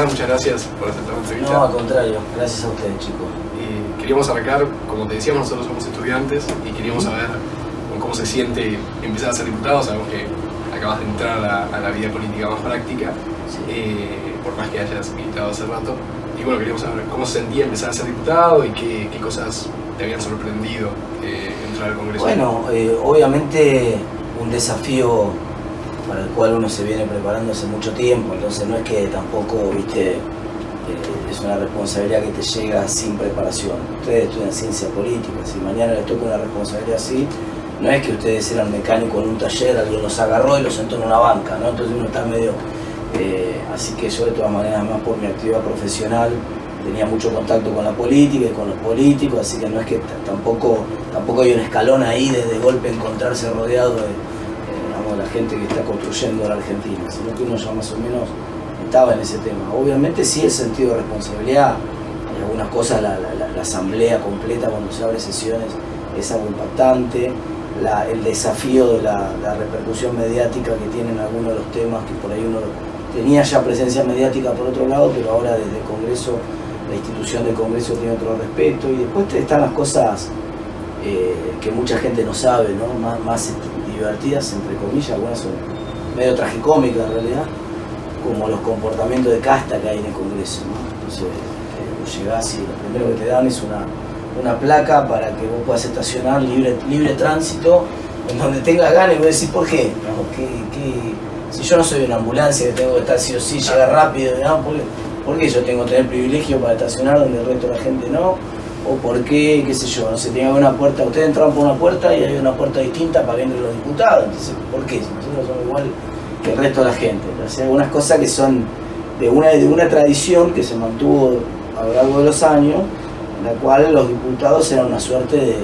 nada, muchas gracias por aceptar la entrevista. No, al contrario, gracias a ustedes, chicos. Y queríamos arrancar, como te decíamos, nosotros somos estudiantes y queríamos saber cómo se siente empezar a ser diputado. Sabemos que acabas de entrar a la, a la vida política más práctica, eh, por más que hayas militado hace rato. Y bueno, queríamos saber cómo se sentía empezar a ser diputado y qué, qué cosas te habían sorprendido eh, entrar al Congreso. Bueno, eh, obviamente un desafío para el cual uno se viene preparando hace mucho tiempo, entonces no es que tampoco, viste, eh, es una responsabilidad que te llega sin preparación. Ustedes estudian ciencia política, si mañana les toca una responsabilidad así, no es que ustedes eran mecánicos en un taller, alguien los agarró y los sentó en una banca, ¿no? Entonces uno está medio... eh, así que yo de todas maneras, más por mi actividad profesional, tenía mucho contacto con la política y con los políticos, así que no es que tampoco, tampoco hay un escalón ahí de, de golpe encontrarse rodeado de, la gente que está construyendo la Argentina, sino que uno ya más o menos estaba en ese tema. Obviamente sí el sentido de responsabilidad, en algunas cosas la, asamblea completa cuando se abre sesiones es algo impactante, el desafío de la, repercusión mediática que tienen algunos de los temas que por ahí uno tenía ya presencia mediática por otro lado, pero ahora desde el Congreso, la institución del Congreso tiene otro respeto y después están las cosas eh, que mucha gente no sabe, ¿no? Más, divertidas, entre comillas, algunas son medio tragicómicas en realidad, como los comportamientos de casta que hay en el Congreso. ¿no? Entonces, eh, vos llegás y lo primero que te dan es una, una placa para que vos puedas estacionar libre, libre tránsito en donde tengas ganas y vos decís, ¿por qué? No, ¿qué? Si yo no soy una ambulancia que tengo que estar sí o sí, llegar rápido, ¿no? ¿Por, qué, ¿por qué yo tengo que tener privilegio para estacionar donde el resto de la gente no? O por qué, qué sé yo, no sé, tenía una puerta, ustedes entraban por una puerta y hay una puerta distinta para que entren los diputados, entonces, ¿por qué? Nosotros somos igual que el resto de la gente. Sea, algunas cosas que son de una, de una tradición que se mantuvo a lo largo de los años, en la cual los diputados eran una suerte de,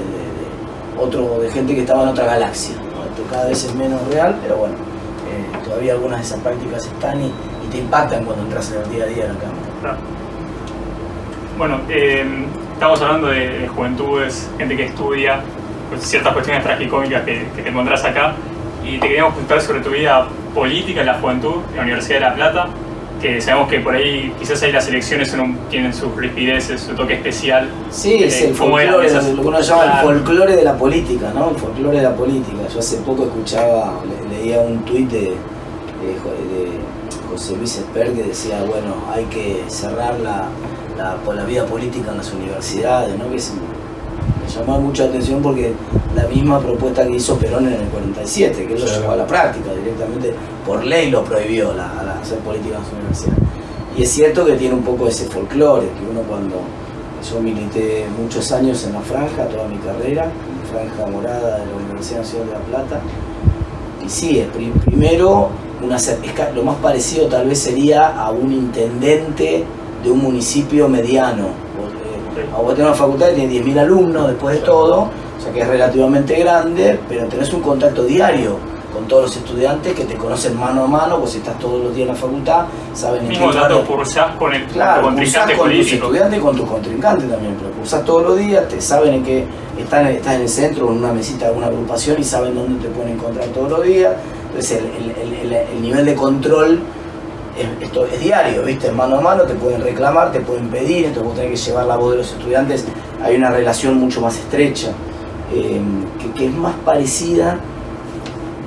otro, de gente que estaba en otra galaxia. Esto cada vez es menos real, pero bueno, eh, todavía algunas de esas prácticas están y, te impactan cuando entras en el día a día de la Cámara. Bueno, eh, estamos hablando de, de juventudes, gente que estudia, pues, ciertas cuestiones tragicómicas que, que te encontrás acá. Y te queríamos preguntar sobre tu vida política en la juventud, en la Universidad de La Plata, que sabemos que por ahí quizás ahí las elecciones son un- tienen sus rispideces, su toque especial. Sí, es Eh, el ¿cómo eran folclore, esas- lo que uno llama el folclore de la política, ¿no? El folclore de la política. Yo hace poco escuchaba, le- leía un tuit de, de José Luis Esper que decía, bueno, hay que cerrar la, la, por la vida política en las universidades, ¿no? Que es- me llamó mucho la atención porque la misma propuesta que hizo Perón en el 47, que él lo llevó a la práctica directamente, por ley lo prohibió la, hacer política en las universidades. Y es cierto que tiene un poco ese folclore, que uno cuando yo milité muchos años en la franja, toda mi carrera, en la franja morada de la Universidad Nacional de La Plata. Y sí, primero, una, lo más parecido tal vez sería a un intendente de un municipio mediano. Vos, eh, vos tenés una facultad que tiene 10.000 alumnos después de todo, o sea que es relativamente grande, pero tenés un contacto diario con todos los estudiantes que te conocen mano a mano, vos estás todos los días en la facultad, saben en Mismo dato cursás con el Claro, contrincante con tus político. estudiantes y con tus contrincantes también, pero cursás todos los días, te saben en que están, estás en el centro, en una mesita de una agrupación y saben dónde te pueden encontrar todos los días. Entonces el, el- el- el- el nivel de control esto es diario, ¿viste? Mano a mano, te pueden reclamar, te pueden pedir, entonces vos tenés que llevar la voz de los estudiantes, hay una relación mucho más estrecha, eh, que, que es más parecida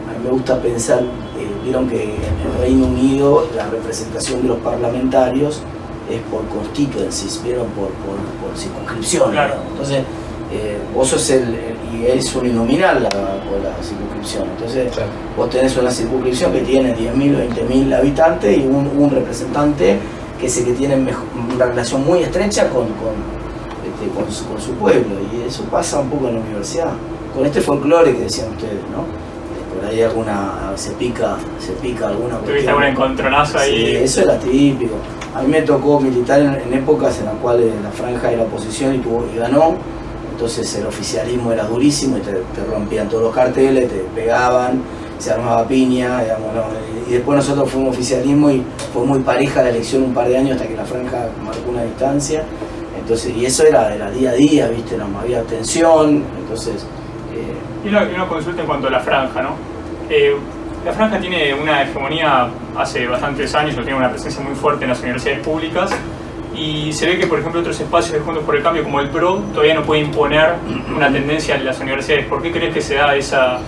a mí me gusta pensar, eh, vieron que en el Reino Unido la representación de los parlamentarios es por constituencies, vieron por, por, por circunscripción. Claro. Entonces, eh, vos sos el, el- y eres uninominal la, la circunscripción. Entonces, Claro. vos tenés una circunscripción que tiene 10.000, 20.000 habitantes y un, un representante que es el que tiene mejo- una relación muy estrecha con, con, este, con su, con su pueblo. Y eso pasa un poco en la universidad. Con este folclore que decían ustedes, ¿no? Eh, Por ahí alguna, se pica, se pica alguna ¿Tuviste algún encontronazo Sí, ahí? eso era típico. A mí me tocó militar en, en épocas en las cuales la franja era oposición y, tuvo, y ganó. Entonces el oficialismo era durísimo y te, rompían todos los carteles, te pegaban, se armaba piña, y después nosotros fuimos oficialismo y fue muy pareja la elección un par de años hasta que la franja marcó una distancia. Entonces, y eso era, era día a día, ¿viste? No, había tensión, entonces... eh, Y una, y una consulta en cuanto a la franja, ¿no? Eh, La franja tiene una hegemonía hace bastantes años, o tiene una presencia muy fuerte en las universidades públicas y se ve que, por ejemplo, otros espacios de Juntos por el Cambio, como el PRO, todavía no puede imponer una tendencia en las universidades. ¿Por qué crees que se da esa,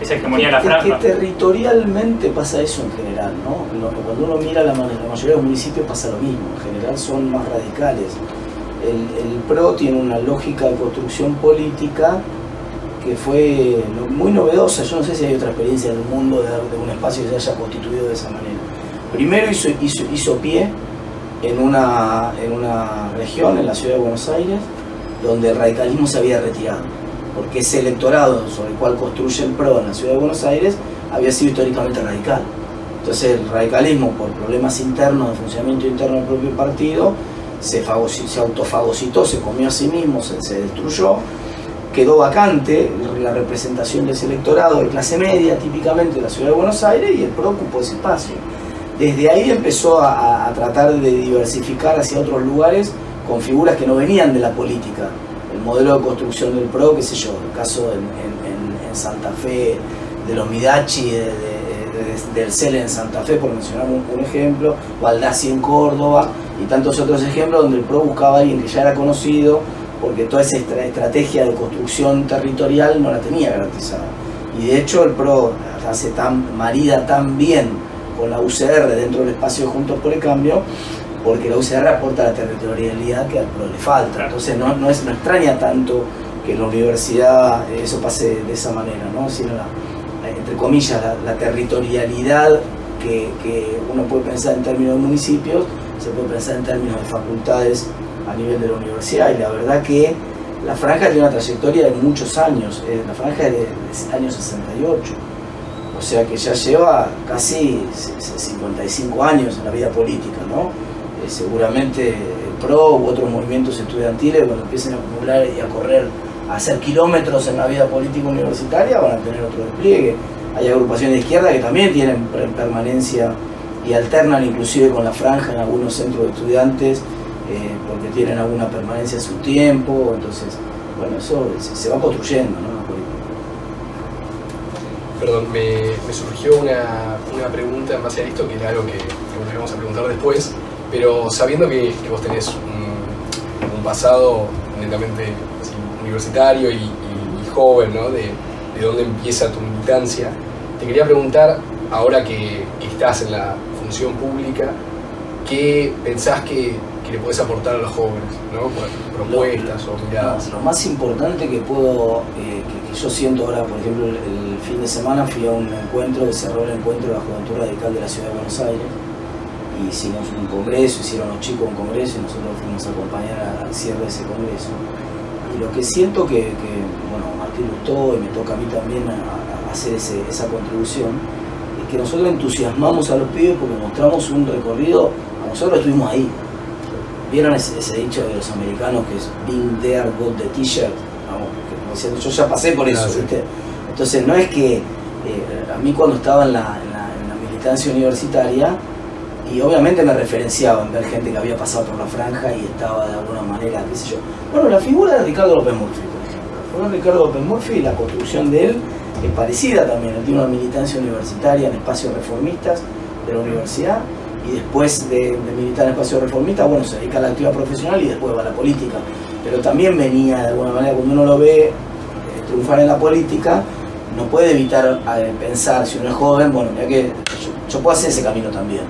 esa hegemonía en la franja? Es que territorialmente pasa eso en general, ¿no? Cuando uno mira la, la mayoría de los municipios pasa lo mismo, en general son más radicales. El, el PRO tiene una lógica de construcción política que fue muy novedosa. Yo no sé si hay otra experiencia en el mundo de, de un espacio que se haya constituido de esa manera. Primero hizo, hizo, hizo pie en una, en una región, en la ciudad de Buenos Aires, donde el radicalismo se había retirado, porque ese electorado sobre el cual construye el PRO en la ciudad de Buenos Aires había sido históricamente radical. Entonces el radicalismo, por problemas internos, de funcionamiento interno del propio partido, se, se autofagocitó, se comió a sí mismo, se, destruyó, quedó vacante la representación de ese electorado de clase media, típicamente en la ciudad de Buenos Aires, y el PRO ocupó ese espacio desde ahí empezó a, tratar de diversificar hacia otros lugares con figuras que no venían de la política. El modelo de construcción del PRO, qué sé yo, el caso en, Santa Fe de los Midachi, de, de, de, del CEL en Santa Fe, por mencionar un, un ejemplo, Baldassi en Córdoba y tantos otros ejemplos donde el PRO buscaba a alguien que ya era conocido porque toda esa estrategia de construcción territorial no la tenía garantizada. Y de hecho el PRO hace tan, marida tan bien con la UCR dentro del espacio Juntos por el Cambio, porque la UCR aporta la territorialidad que al PRO le falta. Entonces no, no, es, no extraña tanto que en la universidad eso pase de esa manera, ¿no? sino la, entre comillas la, territorialidad que, que, uno puede pensar en términos de municipios, se puede pensar en términos de facultades a nivel de la universidad. Y la verdad que la franja tiene una trayectoria de muchos años, eh, la franja es de, de año 68 o sea que ya lleva casi 55 años en la vida política, ¿no? Eh, seguramente PRO u otros movimientos estudiantiles, cuando empiecen a acumular y a correr, a hacer kilómetros en la vida política universitaria, van a tener otro despliegue. Hay agrupaciones de izquierda que también tienen permanencia y alternan inclusive con la franja en algunos centros de estudiantes, eh, porque tienen alguna permanencia en su tiempo, entonces, bueno, eso se va construyendo, ¿no? Perdón, me, me surgió una, una, pregunta en base a esto, que era algo que, que a preguntar después, pero sabiendo que, vos tenés un, pasado netamente universitario y, joven, ¿no? De, de dónde empieza tu militancia, te quería preguntar, ahora que, que estás en la función pública, ¿qué pensás que, que le podés aportar a los jóvenes, ¿no? Propuestas lo, o miradas. Lo, más importante que puedo, eh, que, que, yo siento ahora, por ejemplo, el, el, fin de semana fui a un encuentro que cerró el encuentro de la Juventud Radical de la Ciudad de Buenos Aires y hicimos un congreso, hicieron los chicos un congreso y nosotros fuimos a acompañar al cierre de ese congreso. Y lo que siento que, que bueno, Martín gustó y me toca a mí también a, a hacer ese, esa contribución, es que nosotros entusiasmamos a los pibes porque mostramos un recorrido, a nosotros estuvimos ahí, ¿Vieron ese, ese, dicho de los americanos que es being there, got the t-shirt? Vamos, yo ya pasé por eso. Entonces no es que eh, a mí cuando estaba en la, en, la, en la, militancia universitaria, y obviamente me referenciaba en ver gente que había pasado por la franja y estaba de alguna manera, qué sé yo. Bueno, la figura de Ricardo López Murphy, por ejemplo. La figura de Ricardo López Murphy, la construcción de él es parecida también. Él tiene una militancia universitaria en espacios reformistas de la universidad y después de, militar en espacio reformista, bueno, se dedica a la actividad profesional y después va a la política. Pero también venía, de alguna manera, cuando uno lo ve eh, triunfar en la política, no puede evitar eh, pensar, si uno es joven, bueno, mira que yo, puedo hacer ese camino también.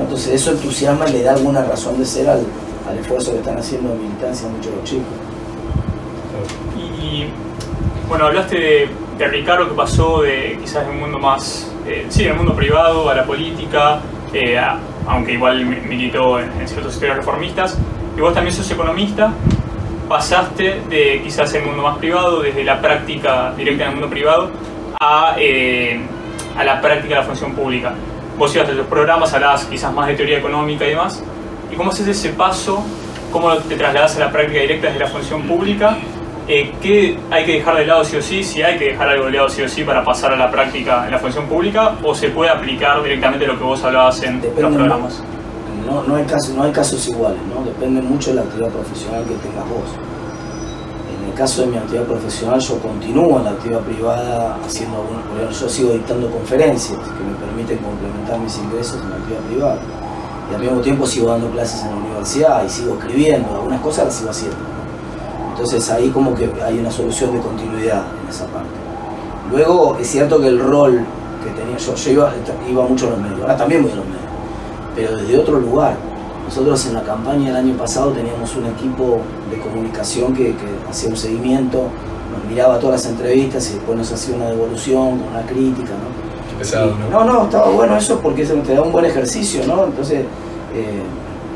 Entonces eso entusiasma y le da alguna razón de ser al, esfuerzo que están haciendo en militancia muchos los chicos. Y bueno, hablaste de, de Ricardo que pasó de quizás de un mundo más, eh, sí, del mundo privado a la política, eh, aunque igual militó en, en ciertos sectores reformistas, y vos también sos economista, pasaste de quizás el mundo más privado, desde la práctica directa en el mundo privado, a, eh, a la práctica de la función pública. Vos ibas de los programas, hablabas quizás más de teoría económica y demás, y cómo haces ese paso, cómo te trasladas a la práctica directa desde la función pública eh, ¿qué hay que dejar de lado sí o sí? Si hay que dejar algo de lado sí o sí para pasar a la práctica en la función pública o se puede aplicar directamente lo que vos hablabas en Depende los programas. No, no, hay casos, no hay casos iguales, ¿no? Depende mucho de la actividad profesional que tengas vos. En el caso de mi actividad profesional, yo continúo en la actividad privada haciendo algunos, yo sigo dictando conferencias que me permiten complementar mis ingresos en la actividad privada. Y al mismo tiempo sigo dando clases en la universidad y sigo escribiendo, algunas cosas las sigo haciendo. Entonces ahí como que hay una solución de continuidad en esa parte. Luego es cierto que el rol que tenía yo, yo iba, iba mucho a los medios, ahora también voy a los medios, pero desde otro lugar nosotros en la campaña del año pasado teníamos un equipo de comunicación que, hacía un seguimiento, nos miraba todas las entrevistas y después nos hacía una devolución, una crítica, ¿no? Qué pesado, ¿no? No, no, estaba bueno eso porque te da un buen ejercicio, ¿no? Entonces, eh,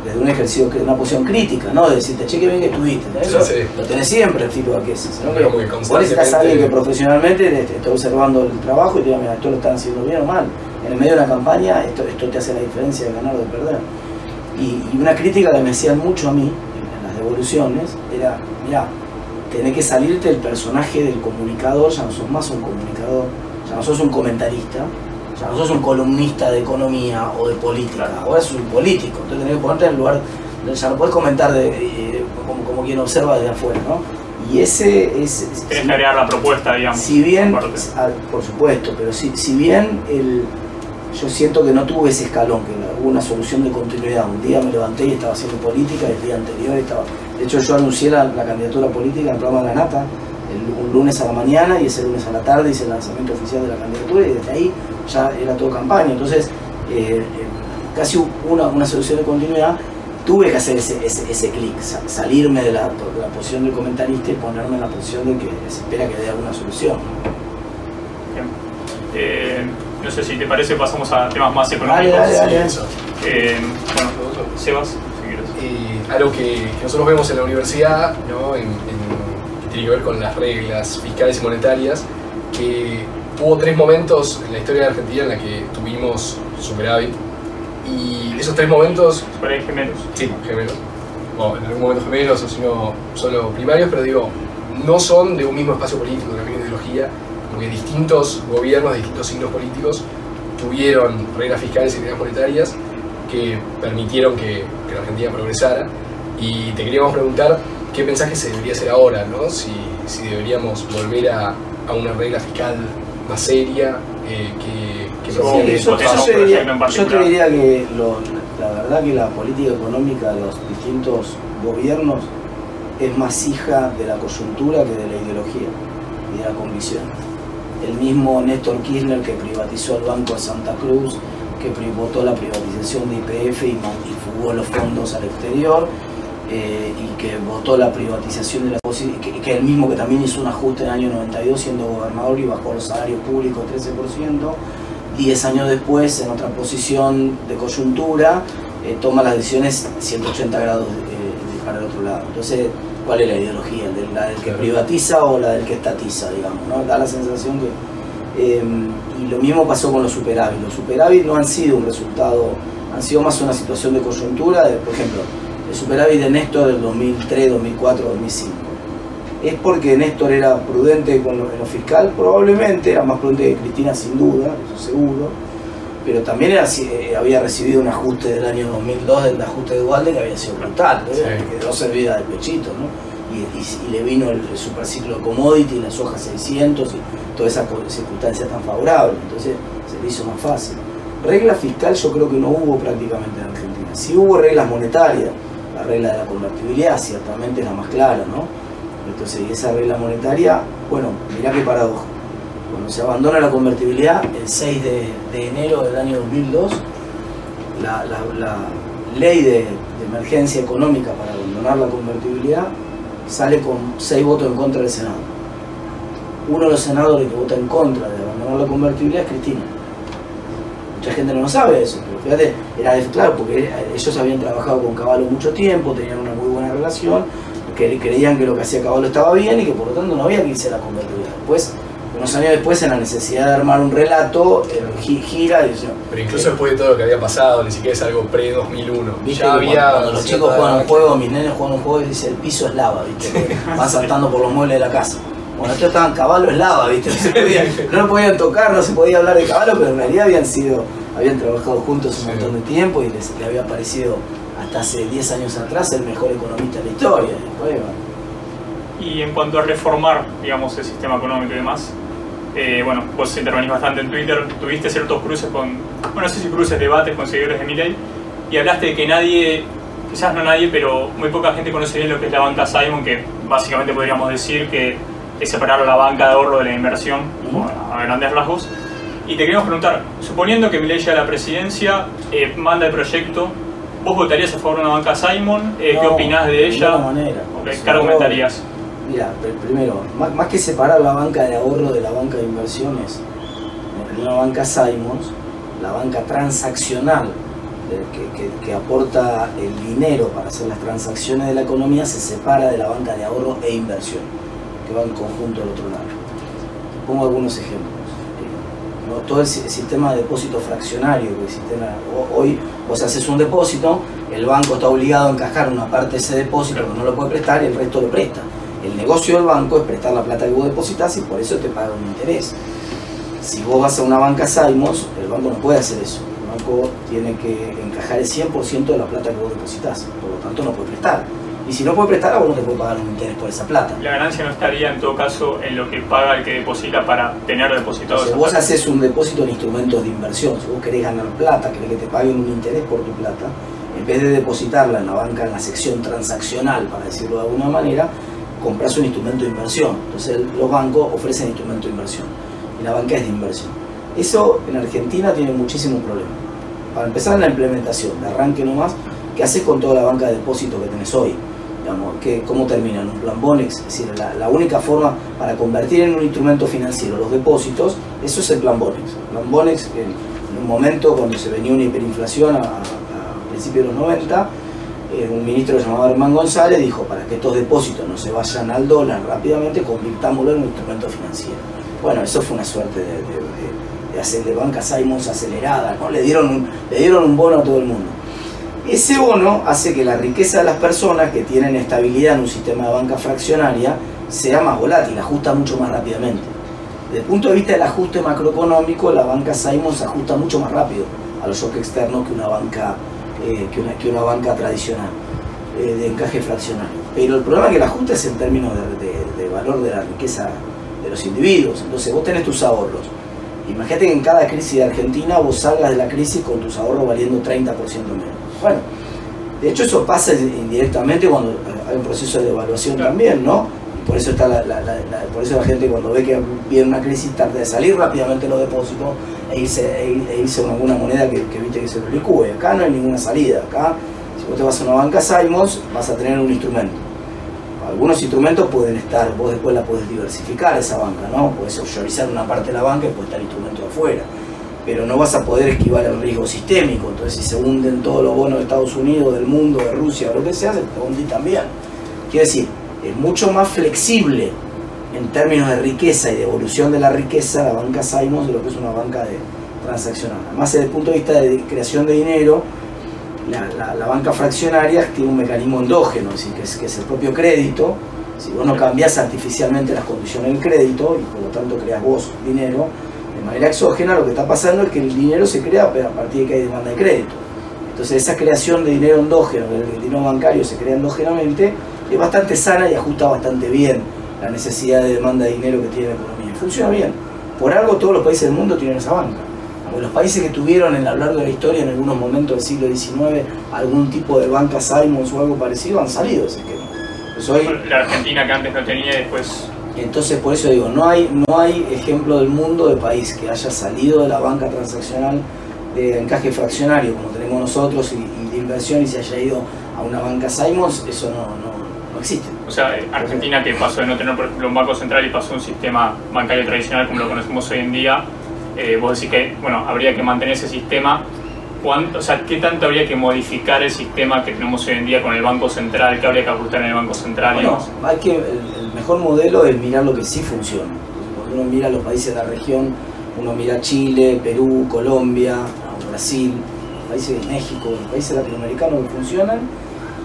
desde un ejercicio, una posición crítica, ¿no? De decirte, che, qué bien que estuviste. Eso lo tenés siempre el feedback ese. ¿no? Que vos necesitas a alguien que profesionalmente te, está observando el trabajo y te diga, mira, esto lo están haciendo bien o mal. En el medio de una campaña, esto, esto te hace la diferencia de ganar o de perder. Y, una crítica que me hacían mucho a mí en las devoluciones era, mira, tenés que salirte del personaje del comunicador, ya no sos más un comunicador, ya no sos un comentarista, ya no sos un columnista de economía o de política, ahora sos un político, entonces tenés que ponerte en el lugar, ya no puedes comentar de, como, como, quien observa desde afuera, ¿no? Y ese es... Tienes que agregar la propuesta, digamos. Si bien, por supuesto, pero si, si bien el, yo siento que no tuve ese escalón, que hubo una solución de continuidad. Un día me levanté y estaba haciendo política, el día anterior estaba... De hecho, yo anuncié la, candidatura política en el programa de la Nata, un lunes a la mañana y ese lunes a la tarde hice el lanzamiento oficial de la candidatura y desde ahí ya era todo campaña. Entonces, eh, eh, casi una, una solución de continuidad tuve que hacer ese, ese, clic, salirme de la, posición del comentarista y ponerme en la posición de que se espera que dé alguna solución. Eh, no sé si te parece, pasamos a temas más económicos. Dale, dale, dale. Eh, bueno, Sebas, si quieres. Eh, algo que, nosotros vemos en la universidad, ¿no? En, tiene que ver con las reglas fiscales y monetarias, que hubo tres momentos en la historia de Argentina en la que tuvimos superávit. Y esos tres momentos. Superávit gemelos. Sí, gemelos. O en algún momento gemelos, o si no, solo primarios, pero digo, no son de un mismo espacio político, de una misma ideología porque distintos gobiernos de distintos signos políticos tuvieron reglas fiscales y reglas monetarias que permitieron que, la Argentina progresara. Y te queríamos preguntar qué pensás que se debería hacer ahora, ¿no? si, si deberíamos volver a, a, una regla fiscal más seria, eh, que, que yo, te diría, que la verdad que la política económica de los distintos gobiernos es más hija de la coyuntura que de la ideología y de la convicción. El mismo Néstor Kirchner que privatizó el Banco de Santa Cruz, que votó la privatización de IPF y, fugó los fondos al exterior, eh, y que votó la privatización de la que, que el mismo que también hizo un ajuste en el año 92 siendo gobernador y bajó los salarios públicos 13%, 10 años después, en otra posición de coyuntura, eh, toma las decisiones 180 grados eh, para el otro lado. Entonces, cuál es la ideología, la del que privatiza o la del que estatiza, digamos, ¿no? Da la sensación que... Em, y lo mismo pasó con los superávit. Los superávit no han sido un resultado, han sido más una situación de coyuntura, por ejemplo, el superávit de Néstor del 2003, 2004, 2005. ¿Es porque Néstor era prudente con lo, en lo fiscal? Probablemente, era más prudente que Cristina sin duda, eso seguro, pero también eh, había recibido un ajuste del año 2002, del ajuste de Dualde, que había sido brutal, que quedó servida de pechito, ¿no? Y, le vino el, superciclo commodity, las hojas 600 y toda esa circunstancia tan favorable, entonces se le hizo más fácil. Regla fiscal yo creo que no hubo prácticamente en Argentina. Sí hubo reglas monetarias, la regla de la convertibilidad ciertamente es la más clara, ¿no? Entonces, y esa regla monetaria, bueno, mirá qué paradoja cuando se abandona la convertibilidad, el 6 de, enero del año 2002, la, ley de, emergencia económica para abandonar la convertibilidad sale con 6 votos en contra del Senado. Uno de los senadores que vota en contra de abandonar la convertibilidad es Cristina. Mucha gente no lo sabe eso, pero fíjate, era claro, porque ellos habían trabajado con Caballo mucho tiempo, tenían una muy buena relación, que creían que lo que hacía Caballo estaba bien y que por lo tanto no había que irse a la convertibilidad. Después unos años después, en la necesidad de armar un relato, gira y Pero incluso después de todo lo que había pasado, ni siquiera es algo pre-2001. Ya había. Cuando, los chicos juegan un juego, mis nenes juegan un juego y dice el piso es lava, ¿viste? Van saltando por los muebles de la casa. Bueno, estos estaban caballo es lava, ¿viste? No, lo podían tocar, no se podía hablar de caballo, pero en realidad habían sido, habían trabajado juntos un montón de tiempo y les, había parecido hasta hace 10 años atrás el mejor economista de la historia. Y en cuanto a reformar, digamos, el sistema económico y demás, eh, bueno, vos intervenís bastante en Twitter, tuviste ciertos cruces con, bueno, no sé si cruces, debates con seguidores de Milley, y hablaste de que nadie, quizás no nadie, pero muy poca gente conoce bien lo que es la banca Simon, que básicamente podríamos decir que es separar la banca de ahorro de la inversión, a grandes rasgos. Y te queremos preguntar, suponiendo que Milley llega a la presidencia, eh, manda el proyecto, ¿vos votarías a favor de una banca Simon? Eh, ¿Qué opinás de ella? De manera. ¿Qué argumentarías? Mira, primero, más, que separar la banca de ahorro de la banca de inversiones, en una banca Simons, la banca transaccional que, aporta el dinero para hacer las transacciones de la economía se separa de la banca de ahorro e inversión, que va en conjunto al otro lado. Pongo algunos ejemplos. Eh, todo el sistema de depósito fraccionario que existe hoy, vos haces un depósito, el banco está obligado a encajar una parte de ese depósito que no lo puede prestar y el resto lo presta. El negocio del banco es prestar la plata que vos depositas y por eso te paga un interés. Si vos vas a una banca Simons, el banco no puede hacer eso. El banco tiene que encajar el 100% de la plata que vos depositas, por lo tanto no puede prestar. Y si no puede prestar, vos no te puede pagar un interés por esa plata. La ganancia no estaría en todo caso en lo que paga el que deposita para tener depositado. Si vos haces un depósito en instrumentos de inversión, si vos querés ganar plata, querés que te paguen un interés por tu plata, en vez de depositarla en la banca, en la sección transaccional, para decirlo de alguna manera, compras un instrumento de inversión. Entonces los bancos ofrecen instrumento de inversión y la banca es de inversión. Eso en Argentina tiene muchísimos problemas. Para empezar en la implementación, de arranque nomás, ¿qué haces con toda la banca de depósito que tenés hoy? Que, ¿Cómo terminan? Un plan es decir, la, única forma para convertir en un instrumento financiero los depósitos, eso es el plan Bonex. El plan Bonex, en, un momento cuando se venía una hiperinflación a, a principios de los 90, eh, un ministro llamado Herman González dijo, para que estos depósitos no se vayan al dólar rápidamente, convirtámoslo en un instrumento financiero. Bueno, eso fue una suerte de, de banca Simons acelerada, ¿no? le, dieron le dieron un bono a todo el mundo. Ese bono hace que la riqueza de las personas que tienen estabilidad en un sistema de banca fraccionaria sea más volátil, ajusta mucho más rápidamente. Desde el punto de vista del ajuste macroeconómico, la banca Simons ajusta mucho más rápido a los shocks externos que una banca eh, que, una, que una banca tradicional eh, de encaje fraccionario. Pero el problema es que el ajuste es en términos de, valor de la riqueza de los individuos. Entonces vos tenés tus ahorros. Imagínate que en cada crisis de Argentina vos salgas de la crisis con tus ahorros valiendo 30% menos. Bueno, de hecho eso pasa indirectamente cuando hay un proceso de devaluación también, ¿no? por eso está la, por eso la gente cuando ve que viene una crisis tarda de salir rápidamente los depósitos e irse, e, e irse con alguna moneda que, que, viste que se lo Acá no hay ninguna salida. Acá, si vos te vas a una banca Simons, vas a tener un instrumento. Algunos instrumentos pueden estar, vos después la podés diversificar esa banca, ¿no? Podés offshoreizar una parte de la banca y puede estar el instrumento afuera. Pero no vas a poder esquivar el riesgo sistémico. Entonces, si se hunden todos los bonos de Estados Unidos, del mundo, de Rusia, lo que sea, se te también. Quiere decir, es mucho más flexible en términos de riqueza y de evolución de la riqueza la banca Simons de lo que es una banca de transaccional. Además, desde el punto de vista de creación de dinero, la, banca fraccionaria tiene un mecanismo endógeno, es decir, que es, que es el propio crédito. Si vos no cambias artificialmente las condiciones del crédito y por lo tanto creas vos dinero de manera exógena, lo que está pasando es que el dinero se crea a partir de que hay demanda de crédito. Entonces esa creación de dinero endógeno, el dinero bancario se crea endógenamente, es bastante sana y ajusta bastante bien la necesidad de demanda de dinero que tiene la economía. Funciona bien. Por algo todos los países del mundo tienen esa banca. los países que tuvieron en a lo largo de la historia, en algunos momentos del siglo XIX, algún tipo de banca Simons o algo parecido, han salido de ese esquema. la Argentina que antes no tenía después... Entonces por eso digo, no hay, no hay ejemplo del mundo de país que haya salido de la banca transaccional de encaje fraccionario como tenemos nosotros y, de inversión y se haya ido a una banca Simons, eso no existe. O sea, Argentina que pasó de no tener, por ejemplo, un banco central y pasó a un sistema bancario tradicional como lo conocemos hoy en día, eh, vos decís que, bueno, habría que mantener ese sistema. ¿Cuánto, o sea, ¿qué tanto habría que modificar el sistema que tenemos hoy en día con el Banco Central? ¿Qué habría que ajustar en el Banco Central? Bueno, hay que, el mejor modelo es mirar lo que sí funciona. Cuando uno mira los países de la región, uno mira Chile, Perú, Colombia, Brasil, países de México, los países latinoamericanos que funcionan,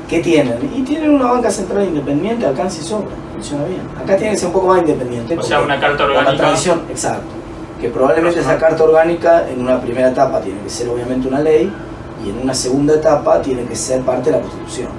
¿Qué tienen? Y tienen una banca central independiente, alcance y sobra, funciona bien. Acá tiene que ser un poco más independiente. O sea, una carta orgánica. La tradición, exacto. Que probablemente esa carta orgánica en una primera etapa tiene que ser obviamente una ley y en una segunda etapa tiene que ser parte de la Constitución.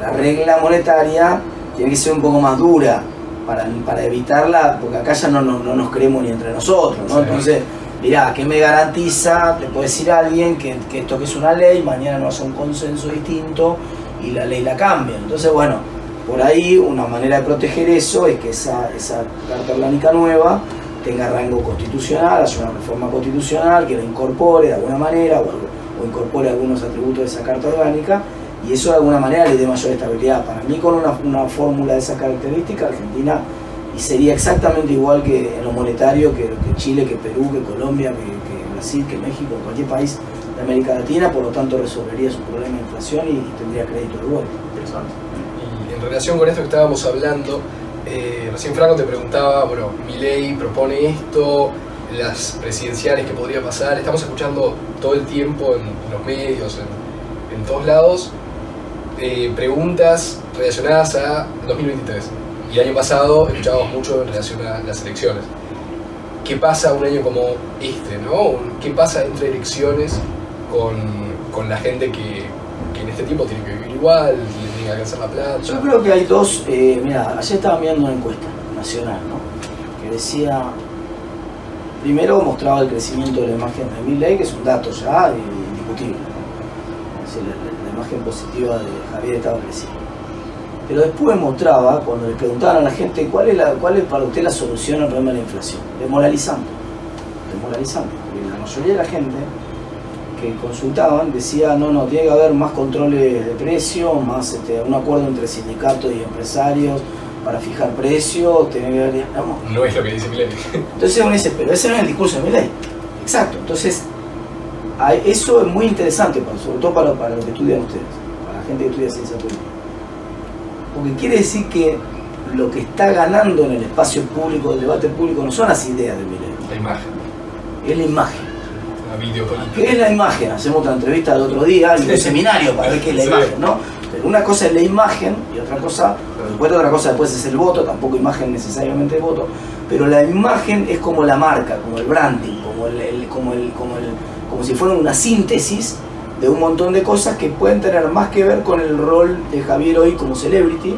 La regla monetaria tiene que ser un poco más dura para, para evitarla, porque acá ya no, no, no nos creemos ni entre nosotros, ¿no? Sí. Entonces, mirá, ¿qué me garantiza? Te puede decir alguien que, que esto que es una ley, mañana no hace un consenso distinto y la ley la cambia. Entonces, bueno, por ahí una manera de proteger eso es que esa, esa carta orgánica nueva tenga rango constitucional, haya una reforma constitucional que la incorpore de alguna manera o, incorpore algunos atributos de esa carta orgánica y eso de alguna manera le dé mayor estabilidad. Para mí con una, fórmula de esa característica, Argentina sería exactamente igual que en lo monetario que, Chile, que Perú, que Colombia, que, Brasil, que México, cualquier país de América Latina, por lo tanto resolvería su problema de inflación y, y tendría crédito de vuelta. Interesante. Y en relación con esto que estábamos hablando, eh, recién Franco te preguntaba, bueno, mi ley propone esto, las presidenciales que podría pasar, estamos escuchando todo el tiempo en, los medios, en, en todos lados, eh, preguntas relacionadas a 2023. Y el año pasado escuchábamos mucho en relación a las elecciones. ¿Qué pasa un año como este, no? ¿Qué pasa entre elecciones con, con la gente que, que en este tiempo tiene que vivir igual, Yo creo que hay dos, eh, mira, ayer estaba mirando una encuesta nacional, ¿no? Que decía, primero mostraba el crecimiento de la imagen de Milley, que es un dato ya indiscutible, ¿no? La, imagen positiva de Javier estaba creciendo. Pero después mostraba, cuando le preguntaban a la gente cuál es, cuál es para usted la solución al problema de la inflación, desmoralizando, desmoralizando, porque la mayoría de la gente que consultaban decía no, no, tiene que haber más controles de precios, más este, un acuerdo entre sindicatos y empresarios para fijar precios, tiene que haber, No es lo que dice Milei. entonces uno dice, pero ese no es el discurso de mi ley. Exacto, entonces eso es muy interesante, para- sobre todo para, para lo que estudian ustedes, para la gente que estudia ciencia política. Porque quiere decir que lo que está ganando en el espacio público, el debate público, no son las ideas de mi ley, La imagen, es la imagen. ¿Qué es la imagen? Hacemos otra entrevista el otro día y un seminario para ver qué es la imagen, ¿no? Pero una cosa es la imagen y otra cosa, por supuesto otra cosa después es el voto, tampoco imagen necesariamente de voto, pero la imagen es como la marca, como el branding, como el, el- como el, como el, como si fuera una síntesis de un montón de cosas que pueden tener más que ver con el rol de Javier hoy como celebrity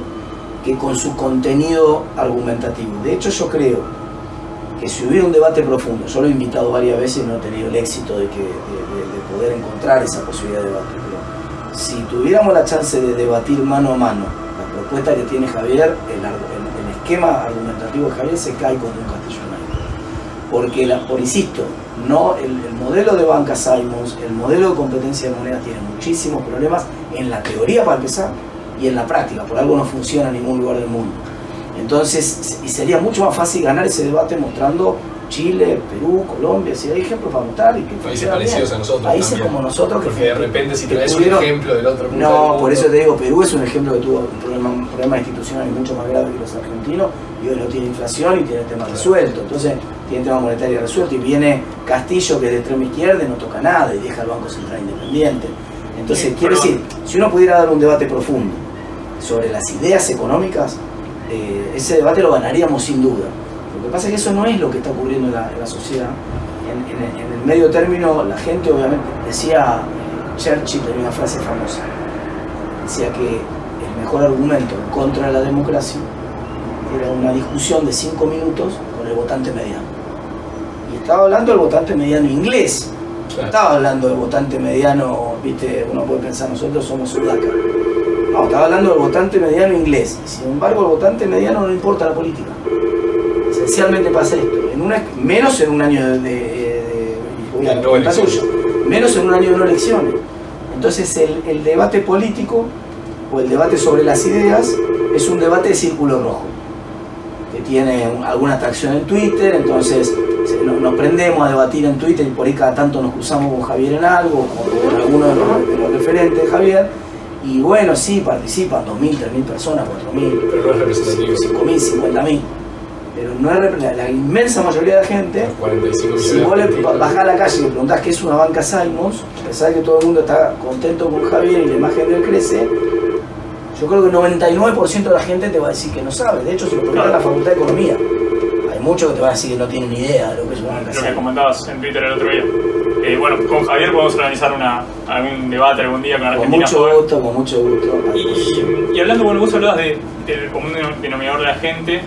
que con su contenido argumentativo. De hecho yo creo que si hubiera un debate profundo, yo lo he invitado varias veces y no he tenido el éxito de, que, de, de- de poder encontrar esa posibilidad de debate, pero si tuviéramos la chance de debatir mano a mano la propuesta que tiene Javier, el, esquema argumentativo de Javier se cae como un castillo naipes. Porque, la, por insisto, no, el, el modelo de banca Simons, el modelo de competencia de moneda tiene muchísimos problemas en la teoría para empezar y en la práctica, por algo no funciona en ningún lugar del mundo. Entonces, y sería mucho más fácil ganar ese debate mostrando Chile, Perú, Colombia, si hay ejemplos para mostrar y que Países bien. parecidos a nosotros. Países también. como nosotros que Porque de repente si traes un ejemplo del otro no, por eso te digo, Perú es un ejemplo que tuvo un problema, un problema institucional mucho más grave que los argentinos y hoy no tiene inflación y tiene el tema Claro. resuelto. Entonces tiene el tema monetario resuelto y viene Castillo que es de extrema izquierda y no toca nada y deja el Banco Central independiente. Entonces, Sí, quiere pero- decir, si uno pudiera dar un debate profundo sobre las ideas económicas, eh, ese debate lo ganaríamos sin duda. Lo que pasa es que eso no es lo que está ocurriendo en la, en la sociedad. En, en el- en el medio término, la gente obviamente decía, eh, Churchill tenía una frase famosa, decía que el mejor argumento en contra la democracia era una discusión de cinco minutos con el votante mediano. Y estaba hablando del votante mediano inglés, no estaba hablando del votante mediano, viste, uno puede pensar, nosotros somos sudaca. No, estaba hablando del votante mediano inglés. Sin embargo, al votante mediano no importa la política. Esencialmente pasa esto. En una, menos en un año de. de- de- De no suyo, menos en un año de no elecciones. Entonces, el, el debate político o el debate sobre las ideas es un debate de círculo rojo que tiene un- alguna atracción en Twitter, entonces nos prendemos a debatir en Twitter y por ahí cada tanto nos cruzamos con Javier en algo, o con alguno de los, de los referentes de Javier, y bueno, sí, participan 2.000, 3.000 personas, 4.000, Pero no es representativo. 5.000, 50.000, pero no es la, la inmensa mayoría de la gente, Los 45 millones si vos le bajás a la calle y le preguntás qué es una banca Simons, a pesar de que todo el mundo está contento con Javier y la imagen de él crece, yo creo que el 99% de la gente te va a decir que no sabe. De hecho, si lo preguntas en la Facultad de Economía, hay muchos que te van a decir que no tienen ni idea de lo que es una banca lo que comentabas en Twitter el otro día. Eh, bueno, con Javier podemos organizar una, algún debate algún día con Con Argentina mucho Joven. gusto, con mucho gusto. Y, y hablando, bueno, vos hablabas de, del común denominador de la gente.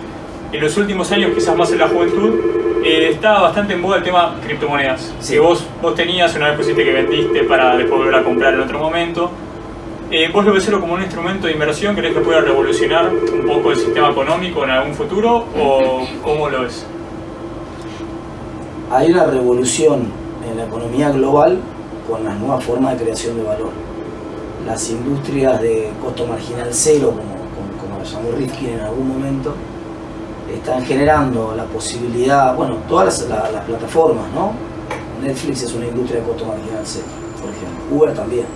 En los últimos años, quizás más en la juventud, eh, estaba bastante en boga el tema criptomonedas. Que vos, vos tenías, una vez pusiste que vendiste para después volver a comprar en otro momento. Eh, ¿Vos lo ves como un instrumento de inversión? ¿Crees que pueda revolucionar un poco el sistema económico en algún futuro? ¿O cómo lo ves? Hay una revolución en la economía global con las nuevas formas de creación de valor. Las industrias de costo marginal cero, como, como, lo llamó Rifkin en algún momento, están generando la posibilidad, bueno, todas las, plataformas, ¿no? Netflix es una industria de costo marginal cero, por ejemplo, Uber también.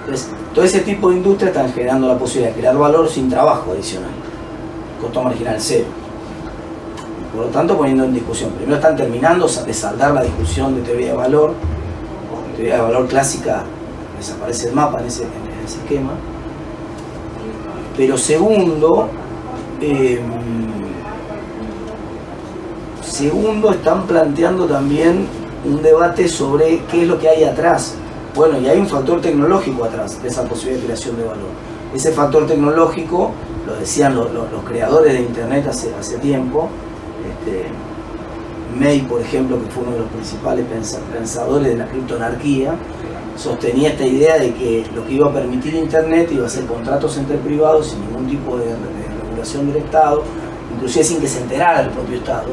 Entonces, todo ese tipo de industria están generando la posibilidad de crear valor sin trabajo adicional, costo marginal cero. Por lo tanto, poniendo en discusión, primero están terminando de saldar la discusión de teoría de valor, teoría de valor clásica, desaparece el mapa en ese, esquema, pero segundo, eh, Segundo, están planteando también un debate sobre qué es lo que hay atrás. Bueno, y hay un factor tecnológico atrás de esa posibilidad de creación de valor. Ese factor tecnológico, lo decían los, creadores de Internet hace tiempo, este, May, por ejemplo, que fue uno de los principales pensadores de la criptoanarquía, sostenía esta idea de que lo que iba a permitir Internet iba a ser contratos entre privados sin ningún tipo de, regulación del Estado, inclusive sin que se enterara el propio Estado.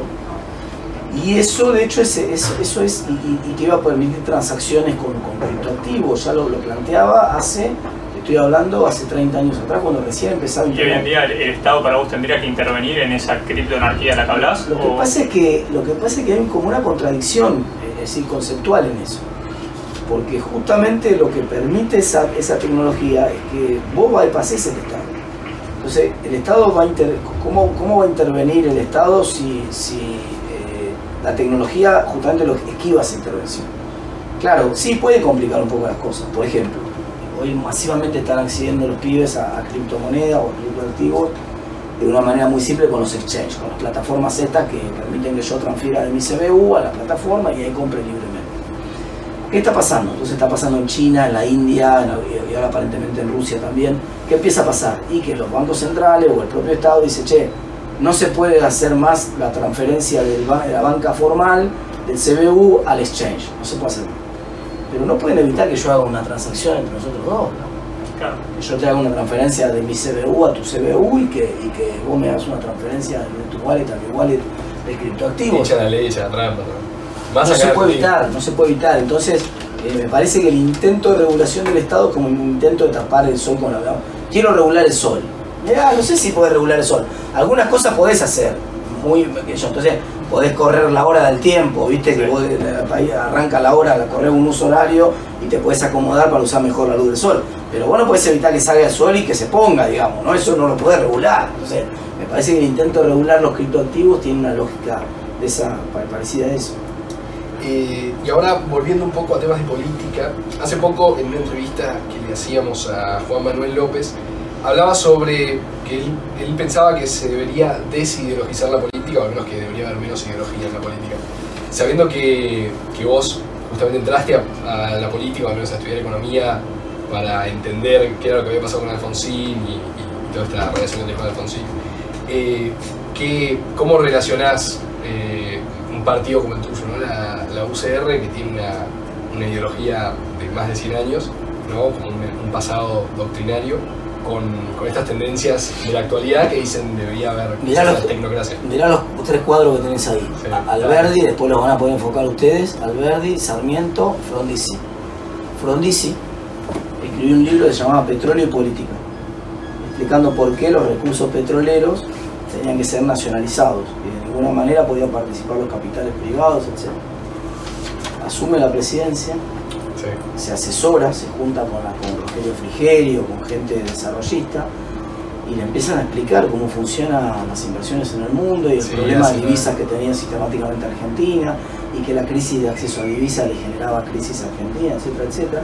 Y eso, de hecho, es, eso es, y, que iba a permitir transacciones con, con criptoactivos, ya lo, lo, planteaba hace, estoy hablando, hace 30 años atrás, cuando recién empezaba ¿Y hoy en día el, Estado para vos tendría que intervenir en esa criptoanarquía de la que hablas? Lo, que pasa es que, lo que pasa es que hay como una contradicción, es decir, conceptual en eso. Porque justamente lo que permite esa, esa tecnología es que vos bypases el Estado. Entonces, el Estado va a inter, ¿cómo, ¿cómo va a intervenir el Estado si, si la tecnología justamente lo esquiva esa intervención. Claro, sí puede complicar un poco las cosas. Por ejemplo, hoy masivamente están accediendo los pibes a, criptomonedas o criptoactivos de una manera muy simple con los exchanges, con las plataformas estas que permiten que yo transfiera de mi CBU a la plataforma y ahí compre libremente. ¿Qué está pasando? Entonces está pasando en China, en la India y ahora aparentemente en Rusia también. ¿Qué empieza a pasar? Y que los bancos centrales o el propio Estado dice, che, no se puede hacer más la transferencia de la banca formal del CBU al exchange, no se puede hacer. Pero no pueden evitar que yo haga una transacción entre nosotros dos, Que yo te haga una transferencia de mi CBU a tu CBU y que, y que vos me hagas una transferencia de tu wallet a mi wallet de criptoactivos. Echa la ley, echa la trampa. ¿no? se puede evitar, no se puede evitar. Entonces, eh, me parece que el intento de regulación del Estado es como un intento de tapar el sol con la... Quiero regular el sol mirá, no sé si podés regular el sol. Algunas cosas podés hacer, muy Entonces, podés correr la hora del tiempo, viste que vos, arranca la hora, la correr un uso horario y te puedes acomodar para usar mejor la luz del sol. Pero bueno, puedes evitar que salga el sol y que se ponga, digamos, ¿no? Eso no lo podés regular. Entonces, me parece que el intento de regular los criptoactivos tiene una lógica de esa, parecida a eso. Eh, y ahora volviendo un poco a temas de política, hace poco en una entrevista que le hacíamos a Juan Manuel López, hablaba sobre que él, pensaba que se debería desideologizar la política, o al menos que debería haber menos ideología en la política. Sabiendo que, que vos justamente entraste a, la política, o al menos a estudiar economía, para entender qué era lo que había pasado con Alfonsín y, toda esta relación que con Alfonsín, eh, ¿cómo relacionás eh, un partido como el tuyo, la, UCR, que tiene una, ideología de más de 100 años, ¿no? con un pasado doctrinario, con, con, estas tendencias de la actualidad que dicen debería haber mirá los, tecnocracia. Mirá los tres cuadros que tenés ahí. Alberdi, después los van a poder enfocar ustedes, Alberdi, Sarmiento, Frondizi. Frondizi escribió un libro que se llamaba Petróleo y Política, explicando por qué los recursos petroleros tenían que ser nacionalizados y de ninguna manera podían participar los capitales privados, etc. Asume la presidencia se asesora, se junta con, la, con Rogelio Frigerio, con gente desarrollista, y le empiezan a explicar cómo funcionan las inversiones en el mundo y el problema de divisas que tenía sistemáticamente Argentina, y que la crisis de acceso a divisas le generaba crisis a Argentina, etcétera, etcétera.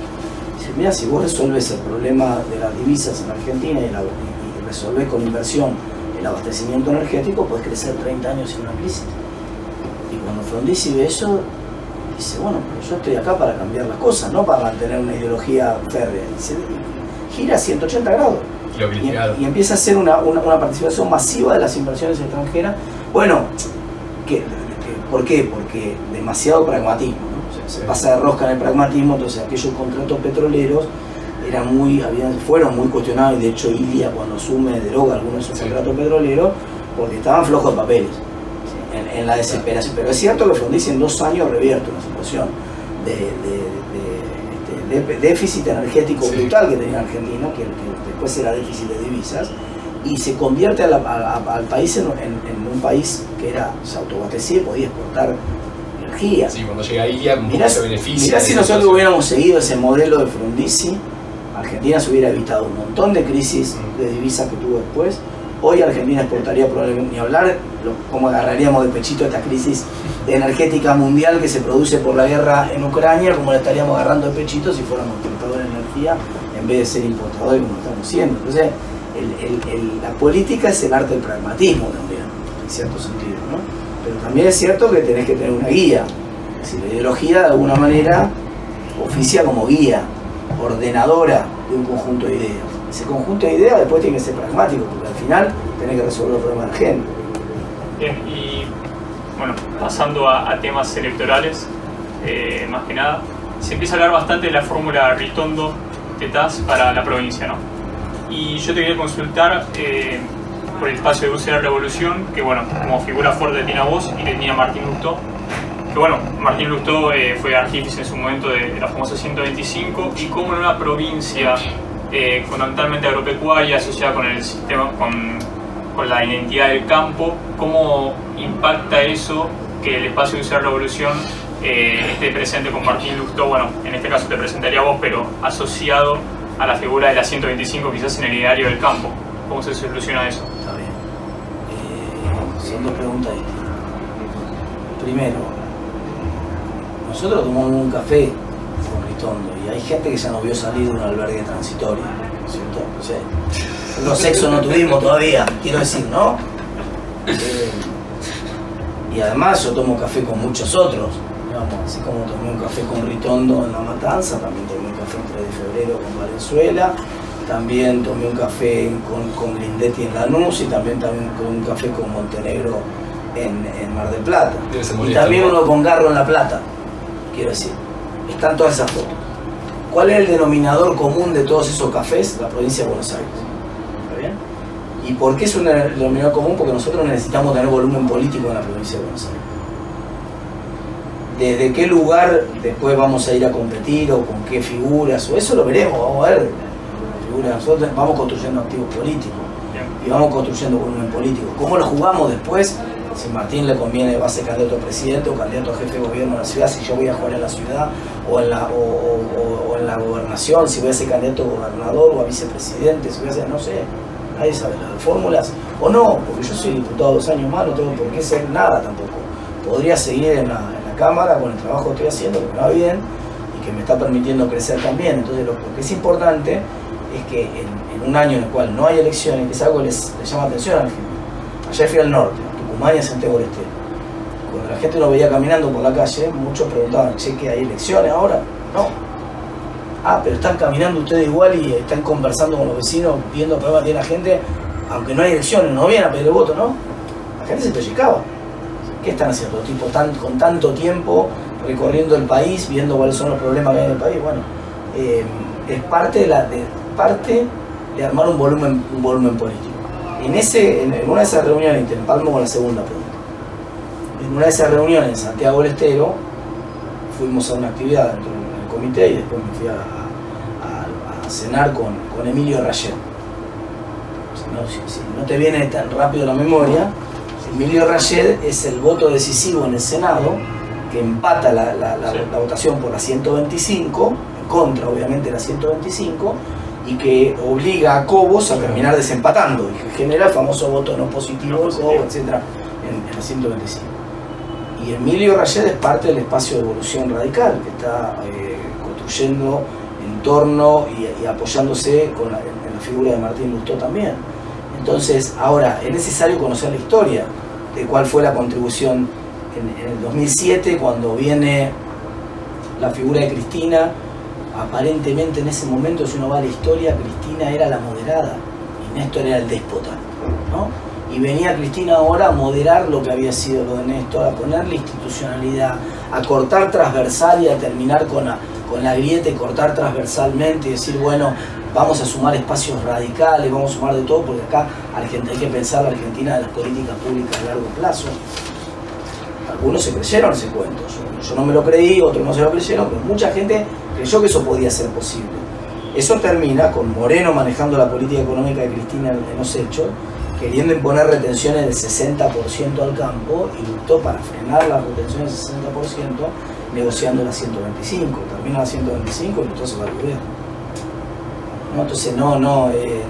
Dice, mira, si vos resolves el problema de las divisas en Argentina y, y resolvés con inversión el abastecimiento energético, puedes crecer 30 años sin una crisis. Y cuando Frondizi ve eso, dice, bueno, pero yo estoy acá para cambiar las cosas, no para mantener una ideología férrea. gira 180 grados. Y, empieza a ser una, participación masiva de las inversiones extranjeras. Bueno, ¿por qué? Porque demasiado pragmatismo. Se, pasa de rosca en el pragmatismo, entonces aquellos contratos petroleros eran muy, fueron muy cuestionados y de hecho Ilia cuando asume deroga algunos de esos contratos petroleros porque estaban flojos de papeles en, la desesperación. Pero es cierto que Frondizi en dos años revierte una situación de, este, déficit energético brutal que tenía Argentina, que, después era déficit de divisas, y se convierte al país en, un país que era, se autoabastecía y podía exportar energía. Sí, cuando llega Ilia, mirá, se beneficia. Mirá si nosotros hubiéramos seguido ese modelo de Frondizi, Argentina se hubiera evitado un montón de crisis mm. de divisas que tuvo después Hoy Argentina exportaría probablemente, ni hablar, cómo agarraríamos de pechito esta crisis energética mundial que se produce por la guerra en Ucrania, como la estaríamos agarrando de pechito si fuéramos exportadores de energía en vez de ser importadores como estamos siendo. Entonces, la política es el arte del pragmatismo también, en cierto sentido. Pero también es cierto que tenés que tener una guía. Es decir, la ideología de alguna manera oficia como guía, ordenadora de un conjunto de ideas ese conjunto de ideas después tiene que ser pragmático, porque al final tiene que resolver los problemas de gente. Bien, y bueno, pasando a, temas electorales, eh, más que nada, se empieza a hablar bastante de la fórmula Ritondo-Tetaz para la provincia, ¿no? Y yo te quería consultar eh, por el espacio de la Revolución, que bueno, como figura fuerte tiene a vos y tenía Martín Lustó, que bueno, Martín Lustó eh, fue artífice en su momento de, de la famosa 125 y como en una provincia eh, fundamentalmente agropecuaria asociada con el sistema, con, con, la identidad del campo, ¿cómo impacta eso que el espacio de Usar Revolución eh, esté presente con Martín Lustó? Bueno, en este caso te presentaría a vos, pero asociado a la figura de la 125 quizás en el ideario del campo. ¿Cómo se soluciona eso? Está bien. Eh, preguntas. Primero, nosotros tomamos un café Ritondo hay gente que ya nos vio salir de un albergue transitorio, ¿cierto? O sea, los sexos no tuvimos todavía, quiero decir, ¿no? Eh, y además yo tomo café con muchos otros, digamos, así como tomé un café con Ritondo en La Matanza, también tomé un café en 3 de febrero con Valenzuela, también tomé un café con, con Grindetti en Lanús y también, también con un café con Montenegro en, en Mar del Plata. Y también uno con Garro en La Plata, quiero decir. Están todas esas fotos. ¿Cuál es el denominador común de todos esos cafés? La provincia de Buenos Aires. ¿Está bien? ¿Y por qué es un denominador común? Porque nosotros necesitamos tener volumen político en la provincia de Buenos Aires. ¿Desde qué lugar después vamos a ir a competir o con qué figuras? O eso lo veremos, vamos a ver. Nosotros vamos construyendo activos políticos y vamos construyendo volumen político. ¿Cómo lo jugamos después? Si Martín le conviene va a ser candidato a presidente o candidato a jefe de gobierno de la ciudad, si yo voy a jugar en la ciudad o en la, o, en la gobernación, si voy a ser candidato a gobernador o a vicepresidente, si voy a ser, no sé, nadie sabe las fórmulas, o no, porque yo soy diputado dos años más, no tengo por qué ser nada tampoco. Podría seguir en la, Cámara con el trabajo que estoy haciendo, que me va bien y que me está permitiendo crecer también. Entonces lo, que es importante es que en, un año en el cual no hay elecciones, que es algo que les, llama atención a la gente. Ayer fui norte, Tucumán Santiago del Estero. Cuando la gente lo veía caminando por la calle, muchos preguntaban, che, ¿que hay elecciones ahora? No. Ah, pero están caminando ustedes igual y están conversando con los vecinos, viendo problemas tiene la gente, aunque no hay elecciones, no vienen a pedir el voto, ¿no? La gente se pellizcaba. ¿Qué están haciendo? Tipo, tan, con tanto tiempo recorriendo el país, viendo cuáles son los problemas que hay en el país. Bueno, eh, es parte de, la, de, parte de armar un volumen, un volumen político en, ese, en una de esas reuniones, te empalmo con la segunda pregunta, en una de esas reuniones en Santiago del Estero, fuimos a una actividad dentro del comité y después me fui a, cenar con, Emilio Rayet. Si no, te viene tan rápido la memoria, Emilio Rayet es el voto decisivo en el Senado que empata la, la votación por la 125, en contra obviamente la 125, y que obliga a Cobos a terminar desempatando y que genera el famoso voto no positivo de Cobos, etc. En, el 125. Y Emilio Rayet es parte del espacio de evolución radical que está eh, construyendo en torno y, apoyándose con la, en, la figura de Martín Lustó también. Entonces, ahora, es necesario conocer la historia de cuál fue la contribución en, en el 2007 cuando viene la figura de Cristina aparentemente en ese momento, si uno va a la historia, Cristina era la moderada y Néstor era el déspota. ¿no? Y venía Cristina ahora a moderar lo que había sido lo de Néstor, a ponerle institucionalidad, a cortar transversal y a terminar con la, con la grieta y cortar transversalmente y decir, bueno, vamos a sumar espacios radicales, vamos a sumar de todo, porque acá hay que pensar la Argentina de las políticas públicas a largo plazo. Algunos se creyeron ese cuento, yo, no me lo creí, otros no se lo creyeron, pero mucha gente creyó que eso podía ser posible. Eso termina con Moreno manejando la política económica de Cristina en los hechos, queriendo imponer retenciones del 60% al campo y luchó para frenar las retenciones del 60%, negociando las 125. Termina las 125 y entonces va al gobierno. ¿No? Entonces no, no, eh,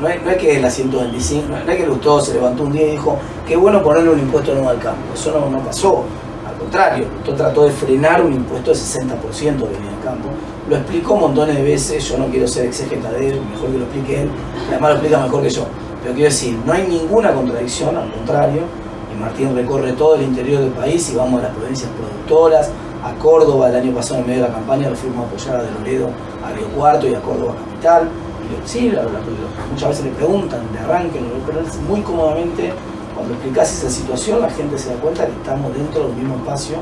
no, es, que la 125, no, es que Lustó se levantó un día y dijo, qué bueno ponerle un impuesto nuevo al campo. Eso no, pasó. Al contrario, Lustó trató de frenar un impuesto del 60% que venía al campo. Lo explicó montones de veces, yo no quiero ser exégeta de él, mejor que lo explique él, además lo explica mejor que yo. Pero quiero decir, no hay ninguna contradicción, al contrario, y Martín recorre todo el interior del país y vamos a las provincias productoras, a Córdoba el año pasado en medio de la campaña lo fuimos a apoyar a De Loredo a Río Cuarto y a Córdoba Capital. Sí, muchas veces le preguntan de arranque, pero muy cómodamente cuando explicas esa situación la gente se da cuenta que estamos dentro del mismo espacio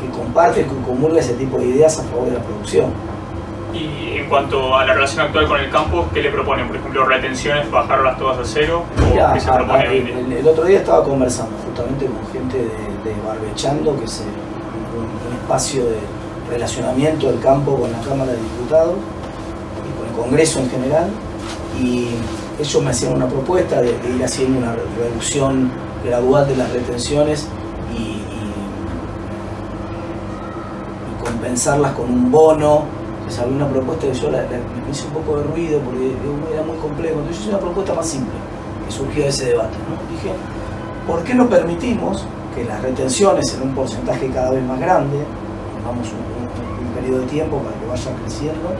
que comparte, que comulga ese tipo de ideas a favor de la producción. Y en cuanto a la relación actual con el campo, ¿qué le proponen? Por ejemplo, retenciones, bajarlas todas a cero. ¿o se propone el, otro día estaba conversando justamente con gente de, de Barbechando, que se espacio de relacionamiento del campo con la Cámara de Diputados y con el Congreso en general. Y ellos me hacían una propuesta de, ir haciendo una reducción gradual de las retenciones y, compensarlas con un bono. Entonces había una propuesta que yo me hice un poco de ruido porque era muy complejo. Entonces yo hice una propuesta más simple que surgió de ese debate. Dije, ¿por qué no permitimos que las retenciones en un porcentaje cada vez más grande, vamos un, periodo de tiempo para que vayan creciendo,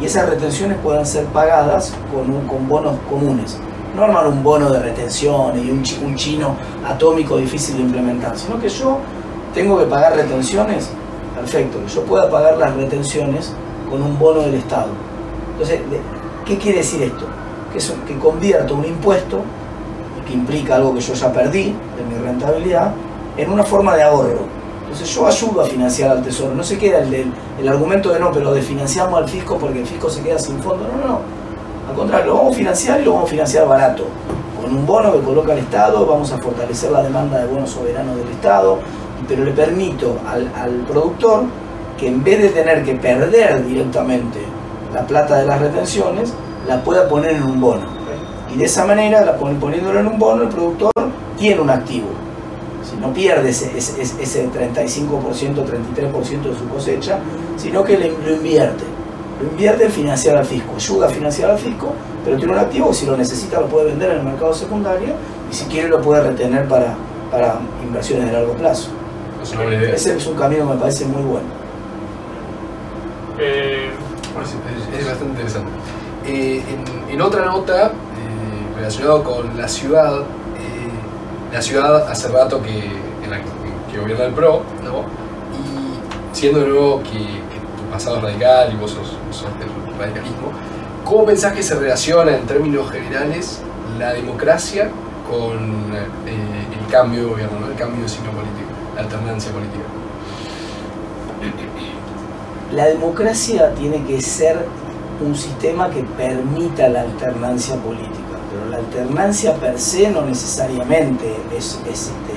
y esas retenciones puedan ser pagadas con, con bonos comunes. No armar un bono de retención y un, un chino atómico difícil de implementar, sino que yo tengo que pagar retenciones, perfecto, que yo pueda pagar las retenciones con un bono del Estado. Entonces, ¿qué quiere decir esto? Que, es, que convierto un impuesto, que implica algo que yo ya perdí de mi rentabilidad, en una forma de ahorro. Entonces yo ayudo a financiar al Tesoro, no se queda el, el, argumento de no, pero de financiamos al fisco porque el fisco se queda sin fondo, no, no, no. Al contrario, lo vamos a financiar y lo vamos a financiar barato. Con un bono que coloca el Estado, vamos a fortalecer la demanda de bonos soberanos del Estado, pero le permito al, al productor que en vez de tener que perder directamente la plata de las retenciones, la pueda poner en un bono. Y de esa manera, la poniéndolo en un bono, el productor tiene un activo no pierde ese, ese, ese 35%, 33% de su cosecha, sino que lo invierte. Lo invierte en financiar al fisco, ayuda a financiar al fisco, pero tiene un activo si lo necesita lo puede vender en el mercado secundario y si quiere lo puede retener para, para inversiones de largo plazo. Ese es un camino que me parece muy bueno. Eh, es, bastante interesante. Eh, en, otra nota, eh, relacionado con la ciudad, la ciudad hace rato que, gobierna el PRO, ¿no? Y siendo de nuevo que, tu pasado es radical y vos sos, del radicalismo, ¿cómo pensás que se relaciona en términos generales la democracia con eh, el cambio de gobierno, el cambio de signo político, la alternancia política? La democracia tiene que ser un sistema que permita la alternancia política la alternancia per se no necesariamente es, este,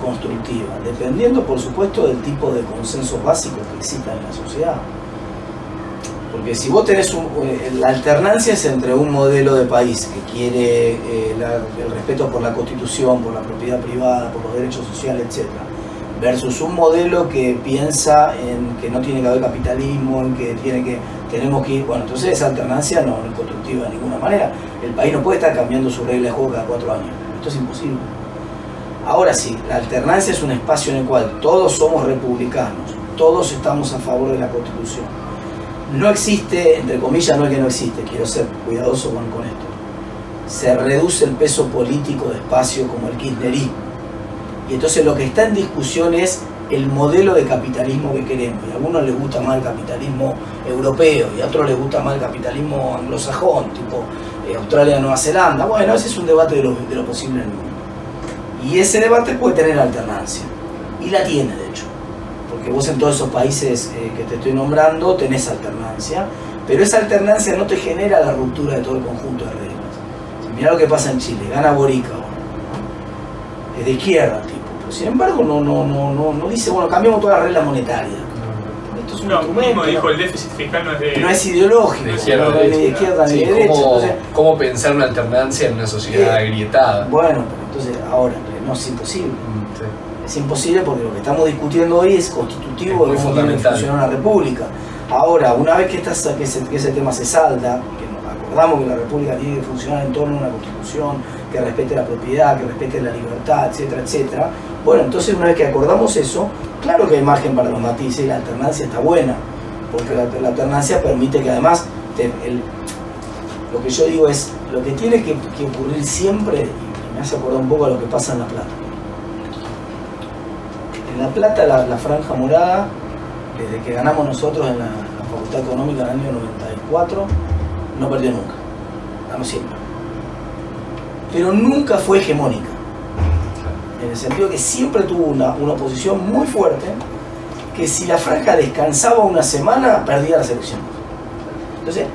constructiva, dependiendo por supuesto del tipo de consenso básico que exista en la sociedad. Porque si vos tenés un, eh, la alternancia es entre un modelo de país que quiere eh, el respeto por la constitución, por la propiedad privada, por los derechos sociales, etc. Versus un modelo que piensa en que no tiene que haber capitalismo, en que tiene que tenemos que ir, bueno, entonces esa alternancia no, es constructiva de ninguna manera. El país no puede estar cambiando su regla de juego cada cuatro años. Esto es imposible. Ahora sí, la alternancia es un espacio en el cual todos somos republicanos, todos estamos a favor de la Constitución. No existe, entre comillas, no es que no existe, quiero ser cuidadoso con, con esto. Se reduce el peso político de espacio como el kirchnerismo. Y entonces lo que está en discusión es el modelo de capitalismo que queremos. Y a algunos les gusta más el capitalismo europeo y a otros les gusta más el capitalismo anglosajón, tipo eh, Australia, Nueva Zelanda. Bueno, ese es un debate de lo, de lo posible en el mundo. Y ese debate puede tener alternancia. Y la tiene, de hecho. Porque vos en todos esos países eh, que te estoy nombrando tenés alternancia, pero esa alternancia no te genera la ruptura de todo el conjunto de reglas. Si mirá lo que pasa en Chile, gana Borica, es de izquierda, tipo. Pero sin embargo, no, no, no, no, no dice, bueno, cambiamos todas las reglas monetarias. Esto es un No, instrumento, mismo dijo ¿no? el déficit fiscal no es de... no es ideológico, De izquierda, no es de izquierda ni Sí, de derecha. ¿cómo, entonces, cómo pensar una alternancia en una sociedad Eh, agrietada? bueno, pero entonces ahora no es imposible. Mm, sí. Es imposible porque lo que estamos discutiendo hoy es constitutivo Es de cómo tiene que funcionar una república. Ahora, una vez que, esta- que, ese, que ese tema se salda, que nos acordamos que la república tiene que funcionar en torno a una constitución que respete la propiedad, que respete la libertad, etcétera, etcétera, bueno, entonces una vez que acordamos eso, claro que hay margen para los matices y la alternancia está buena, porque la, alternancia permite que además lo que yo digo es, lo que tiene que, ocurrir siempre, y me hace acordar un poco a lo que pasa en La Plata. En La Plata, la, la franja morada, desde que ganamos nosotros en la, la Facultad Económica en el año 94, no perdió nunca. Ganó siempre. Pero nunca fue hegemónica. En el sentido que siempre tuvo una, una oposición muy fuerte, que si la franja descansaba una semana, perdía las elecciones. Entonces,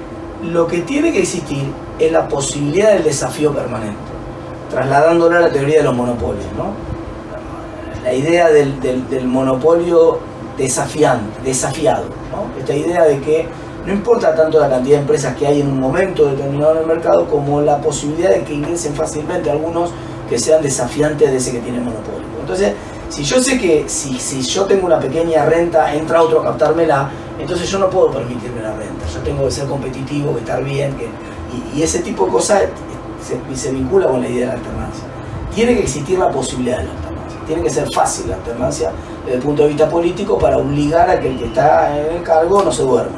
lo que tiene que existir es la posibilidad del desafío permanente, trasladándola a la teoría de los monopolios, ¿no? La idea del, del- del monopolio desafiante, desafiado, ¿no? Esta idea de que no importa tanto la cantidad de empresas que hay en un momento determinado en el mercado, como la posibilidad de que ingresen fácilmente algunos que sean desafiantes de ese que tiene monopolio. Entonces, si yo sé que si, si yo tengo una pequeña renta, entra otro a captármela, entonces yo no puedo permitirme la renta. Yo tengo que ser competitivo, que estar bien, que, y, ese tipo de cosas se, se vincula con la idea de la alternancia. Tiene que existir la posibilidad de la alternancia. Tiene que ser fácil la alternancia desde el punto de vista político para obligar a que el que está en el cargo no se duerma.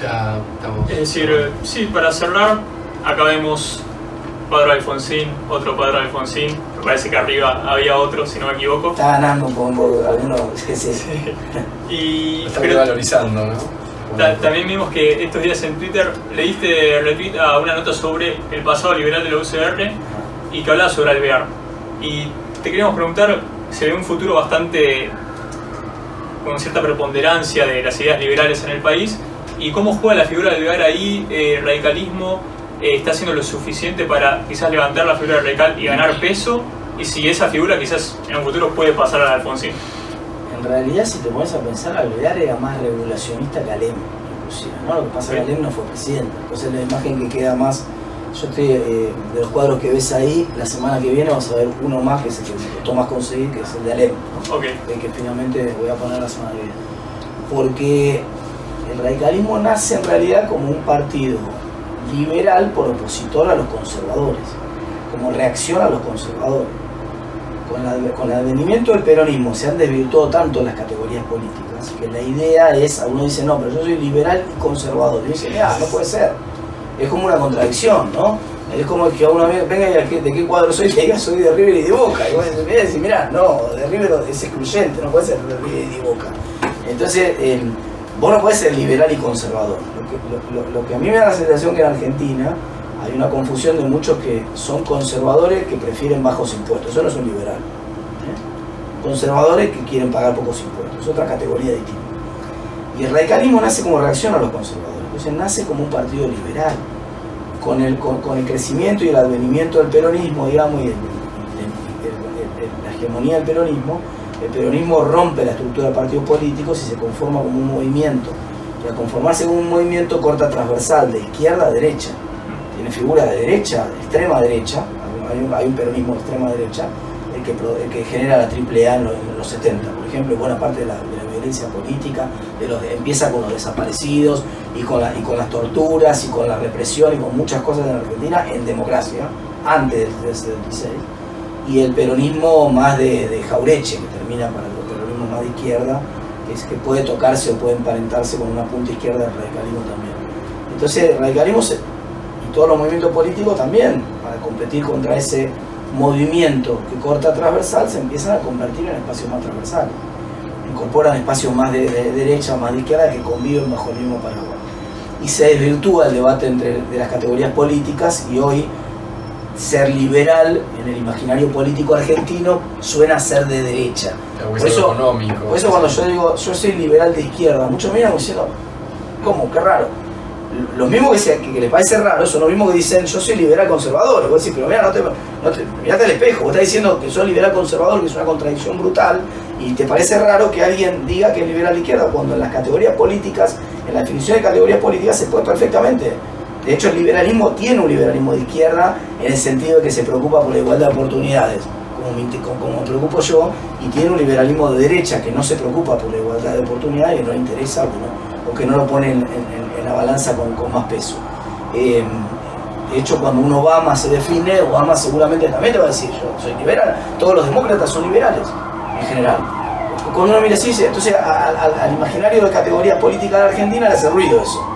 Ya estamos. Es decir, eh, sí, para cerrar, acá vemos Padre Alfonsín, otro Padre Alfonsín, me parece que arriba había otro, si no me equivoco. Está ganando con algunos. sí, sí. Y Lo está pero revalorizando, ¿no? ta- también vimos que estos días en Twitter leíste retweet a una nota sobre el pasado liberal de la UCR y que hablaba sobre Alvear. Y te queríamos preguntar, se ve un futuro bastante con cierta preponderancia de las ideas liberales en el país y cómo juega la figura de Alvear ahí, eh, radicalismo eh, está haciendo lo suficiente para quizás levantar la figura del radical y ganar peso y si esa figura quizás en un futuro puede pasar a Alfonsín. En realidad, si te pones a pensar, Alvear era más regulacionista que Alem, inclusive. ¿no? Lo que pasa es que Alem no fue presidente. Entonces, la imagen que queda más. Yo estoy, eh, de los cuadros que ves ahí, la semana que viene vas a ver uno más que es el que me costó más conseguir, que es el de Alem. ¿no? Ok, el que finalmente voy a poner la semana que viene. Porque el radicalismo nace en realidad como un partido liberal por opositor a los conservadores, como reacción a los conservadores. Con, el advenimiento del peronismo se han desvirtuado tanto las categorías políticas que la idea es, uno dice, no, pero yo soy liberal y conservador. Y dice, mira, no puede ser. Es como una contradicción, ¿no? Es como que a uno ve- venga y ¿de qué cuadro soy? Le diga, soy de River y de Boca. Y vos decís, mira, no, de River es excluyente, no puede ser de River y de Boca. Entonces, vos no podés ser liberal y conservador. Lo que, lo- lo- que a mí me da la sensación que en Argentina hay una confusión de muchos que son conservadores que prefieren bajos impuestos. Eso no es un liberal. ¿eh? Conservadores que quieren pagar pocos impuestos. Es otra categoría distinta. Y el radicalismo nace como reacción a los conservadores. Entonces nace como un partido liberal. Con el, con, con el crecimiento y el advenimiento del peronismo, digamos, y el- el- el- la hegemonía del peronismo, el peronismo rompe la estructura de partidos políticos y se conforma como un movimiento. Y al conformarse como un movimiento corta transversal, de izquierda a derecha, tiene figura de derecha, de extrema derecha, hay un, peronismo de extrema derecha, el que, genera la triple A en los, en los 70, por ejemplo, buena parte de la, violencia política, de empieza con los desaparecidos y con, y con las torturas y con la represión y con muchas cosas en Argentina en democracia, antes del 76, y el peronismo más de, de Jaureche, que termina para el peronismo más de izquierda, que, es, que puede tocarse o puede emparentarse con una punta izquierda del radicalismo también. Entonces el radicalismo se- y todos los movimientos políticos también, para competir contra ese movimiento que corta transversal se empiezan a convertir en espacios más transversales. Incorporan espacios más de, de derecha, más de izquierda que conviven bajo el mismo paraguas. Y se desvirtúa el debate entre de las categorías políticas y hoy ser liberal en el imaginario político argentino suena a ser de derecha. Por eso, económico, por eso cuando yo digo yo soy liberal de izquierda, muchos me miran diciendo, ¿cómo? Qué raro. Los mismos que, que, les parece raro son los mismos que dicen yo soy liberal conservador. Y vos decís, pero mira, no te, no te, mirate al espejo, vos estás diciendo que soy liberal conservador, que es una contradicción brutal, y te parece raro que alguien diga que es liberal de izquierda cuando en las categorías políticas, en la definición de categorías políticas se puede perfectamente de hecho, el liberalismo tiene un liberalismo de izquierda en el sentido de que se preocupa por la igualdad de oportunidades, como me, preocupo yo, y tiene un liberalismo de derecha que no se preocupa por la igualdad de oportunidades, que no le interesa o, que no lo pone en, la balanza con, más peso. Eh, de hecho, cuando un Obama se define, Obama seguramente también te va a decir, yo soy liberal, todos los demócratas son liberales, en general. Cuando uno mira así, entonces al, imaginario de categorías políticas de Argentina le hace ruido eso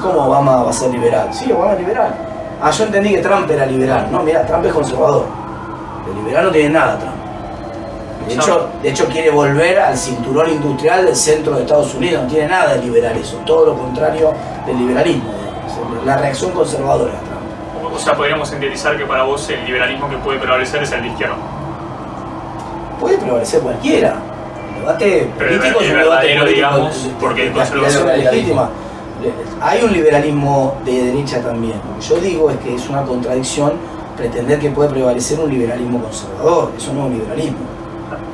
¿cómo Obama va a ser liberal? Sí, Obama es liberal. Ah, yo entendí que Trump era liberal. No, mira, Trump es conservador. El liberal no tiene nada, Trump. De hecho, de hecho, quiere volver al cinturón industrial del centro de Estados Unidos. No tiene nada de liberal eso. Todo lo contrario del liberalismo. La reacción conservadora de Trump. O sea, podríamos sintetizar que para vos el liberalismo que puede prevalecer es el de izquierda. Puede prevalecer cualquiera. El debate político es un debate digamos, porque el conservación es legítima hay un liberalismo de derecha también. Lo que yo digo es que es una contradicción pretender que puede prevalecer un liberalismo conservador. Eso no es un liberalismo.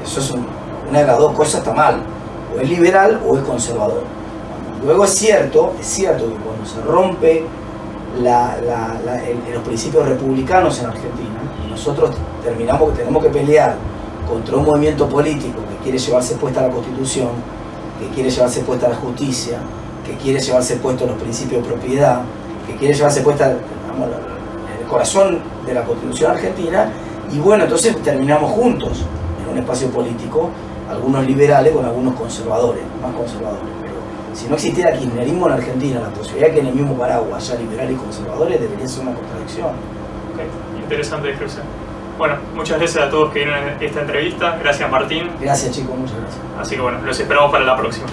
Eso es una de las dos cosas está mal. O es liberal o es conservador. Luego es cierto, es cierto que cuando se rompe los principios republicanos en Argentina, y nosotros terminamos que tenemos que pelear contra un movimiento político que quiere llevarse puesta la constitución, que quiere llevarse puesta la justicia, que quiere llevarse puesto los principios de propiedad, que quiere llevarse puesta el corazón de la Constitución argentina, y bueno, entonces terminamos juntos en un espacio político, algunos liberales con algunos conservadores, más conservadores. Pero si no existiera kirchnerismo en Argentina, la posibilidad que en el mismo paraguas haya liberales y conservadores debería ser una contradicción. Interesante descripción. Bueno, muchas gracias a todos que vieron esta entrevista. Gracias Martín. Gracias chicos, muchas gracias. Así que bueno, los esperamos para la próxima.